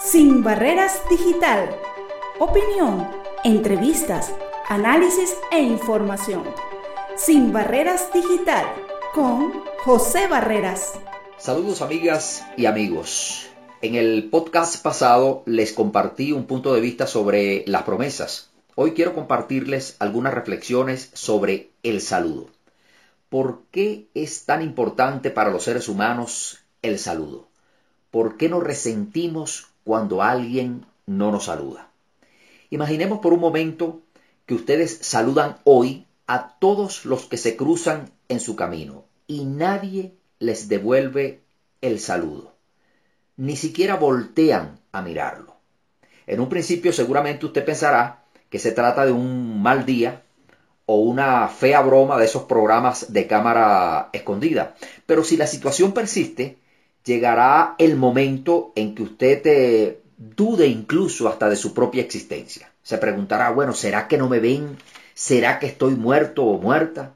Sin Barreras Digital. Opinión, entrevistas, análisis e información. Sin Barreras Digital con José Barreras. Saludos amigas y amigos. En el podcast pasado les compartí un punto de vista sobre las promesas. Hoy quiero compartirles algunas reflexiones sobre el saludo. ¿Por qué es tan importante para los seres humanos el saludo? ¿Por qué nos resentimos cuando alguien no nos saluda? Imaginemos por un momento que ustedes saludan hoy a todos los que se cruzan en su camino y nadie les devuelve el saludo. Ni siquiera voltean a mirarlo. En un principio seguramente usted pensará que se trata de un mal día o una fea broma de esos programas de cámara escondida. Pero si la situación persiste, llegará el momento en que usted eh, dude incluso hasta de su propia existencia. Se preguntará, bueno, ¿será que no me ven? ¿Será que estoy muerto o muerta?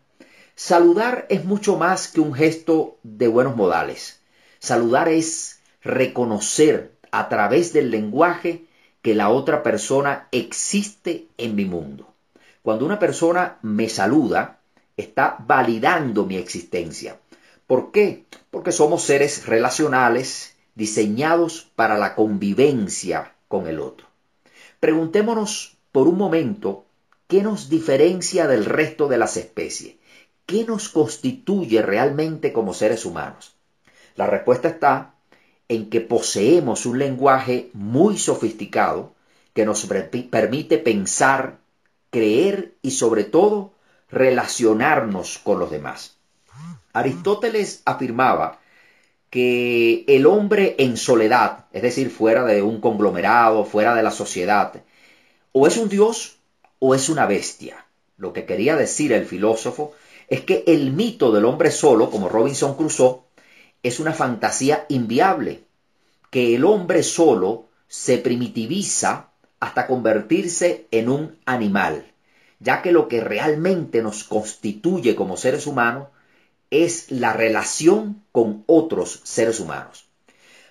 Saludar es mucho más que un gesto de buenos modales. Saludar es reconocer a través del lenguaje que la otra persona existe en mi mundo. Cuando una persona me saluda, está validando mi existencia. ¿Por qué? Porque somos seres relacionales diseñados para la convivencia con el otro. Preguntémonos por un momento qué nos diferencia del resto de las especies. ¿Qué nos constituye realmente como seres humanos? La respuesta está en que poseemos un lenguaje muy sofisticado que nos permite pensar, creer y sobre todo relacionarnos con los demás. Aristóteles afirmaba que el hombre en soledad, es decir, fuera de un conglomerado, fuera de la sociedad, o es un dios o es una bestia. Lo que quería decir el filósofo es que el mito del hombre solo, como Robinson Crusoe, es una fantasía inviable, que el hombre solo se primitiviza hasta convertirse en un animal, ya que lo que realmente nos constituye como seres humanos es la relación con otros seres humanos.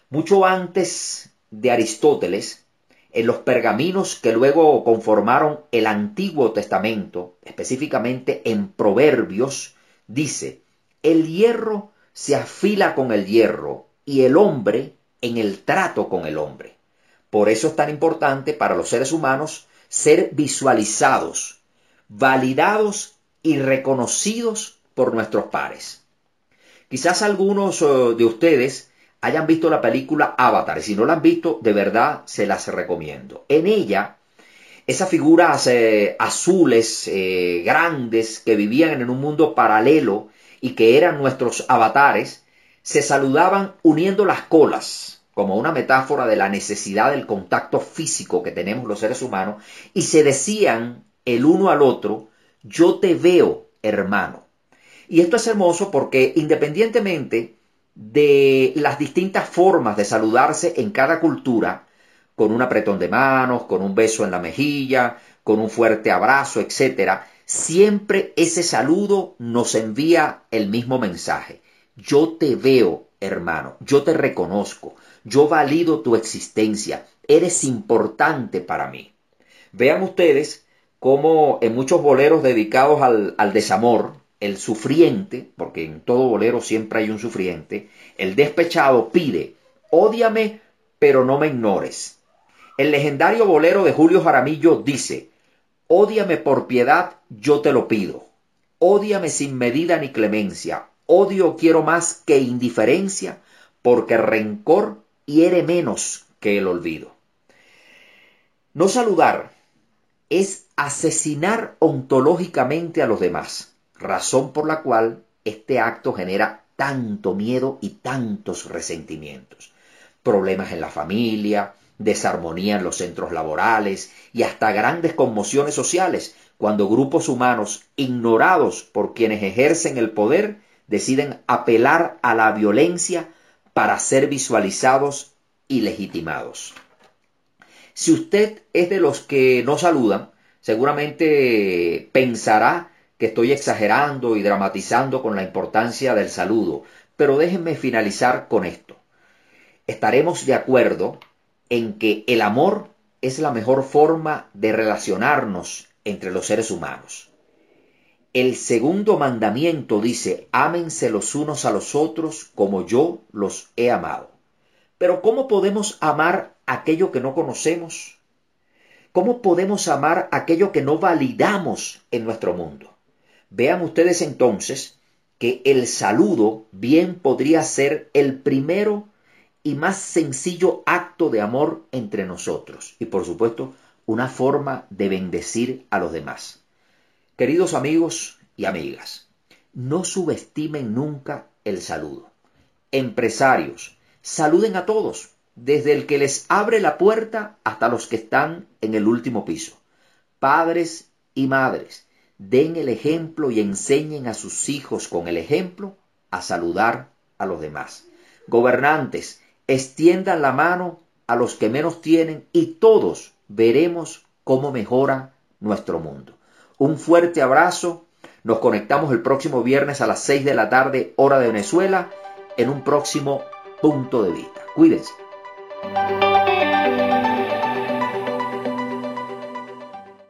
Mucho antes de Aristóteles, en los pergaminos que luego conformaron el Antiguo Testamento, específicamente en Proverbios, dice, el hierro se afila con el hierro y el hombre en el trato con el hombre. Por eso es tan importante para los seres humanos ser visualizados, validados y reconocidos por nuestros pares. Quizás algunos eh, de ustedes hayan visto la película Avatar, y si no la han visto, de verdad se las recomiendo. En ella, esas figuras eh, azules, eh, grandes, que vivían en un mundo paralelo y que eran nuestros avatares, se saludaban uniendo las colas, como una metáfora de la necesidad del contacto físico que tenemos los seres humanos, y se decían el uno al otro, yo te veo, hermano. Y esto es hermoso porque independientemente de las distintas formas de saludarse en cada cultura, con un apretón de manos, con un beso en la mejilla, con un fuerte abrazo, etc., siempre ese saludo nos envía el mismo mensaje. Yo te veo, hermano, yo te reconozco, yo valido tu existencia, eres importante para mí. Vean ustedes cómo en muchos boleros dedicados al, al desamor, el sufriente, porque en todo bolero siempre hay un sufriente, el despechado pide, ódiame, pero no me ignores. El legendario bolero de Julio Jaramillo dice, ódiame por piedad, yo te lo pido. Ódiame sin medida ni clemencia. Odio quiero más que indiferencia, porque rencor hiere menos que el olvido. No saludar es asesinar ontológicamente a los demás razón por la cual este acto genera tanto miedo y tantos resentimientos. Problemas en la familia, desarmonía en los centros laborales y hasta grandes conmociones sociales cuando grupos humanos ignorados por quienes ejercen el poder deciden apelar a la violencia para ser visualizados y legitimados. Si usted es de los que no saludan, seguramente pensará que estoy exagerando y dramatizando con la importancia del saludo, pero déjenme finalizar con esto. Estaremos de acuerdo en que el amor es la mejor forma de relacionarnos entre los seres humanos. El segundo mandamiento dice, ámense los unos a los otros como yo los he amado. Pero ¿cómo podemos amar aquello que no conocemos? ¿Cómo podemos amar aquello que no validamos en nuestro mundo? Vean ustedes entonces que el saludo bien podría ser el primero y más sencillo acto de amor entre nosotros y por supuesto una forma de bendecir a los demás. Queridos amigos y amigas, no subestimen nunca el saludo. Empresarios, saluden a todos, desde el que les abre la puerta hasta los que están en el último piso. Padres y madres, den el ejemplo y enseñen a sus hijos con el ejemplo a saludar a los demás. Gobernantes, extiendan la mano a los que menos tienen y todos veremos cómo mejora nuestro mundo. Un fuerte abrazo. Nos conectamos el próximo viernes a las 6 de la tarde, hora de Venezuela, en un próximo punto de vista. Cuídense.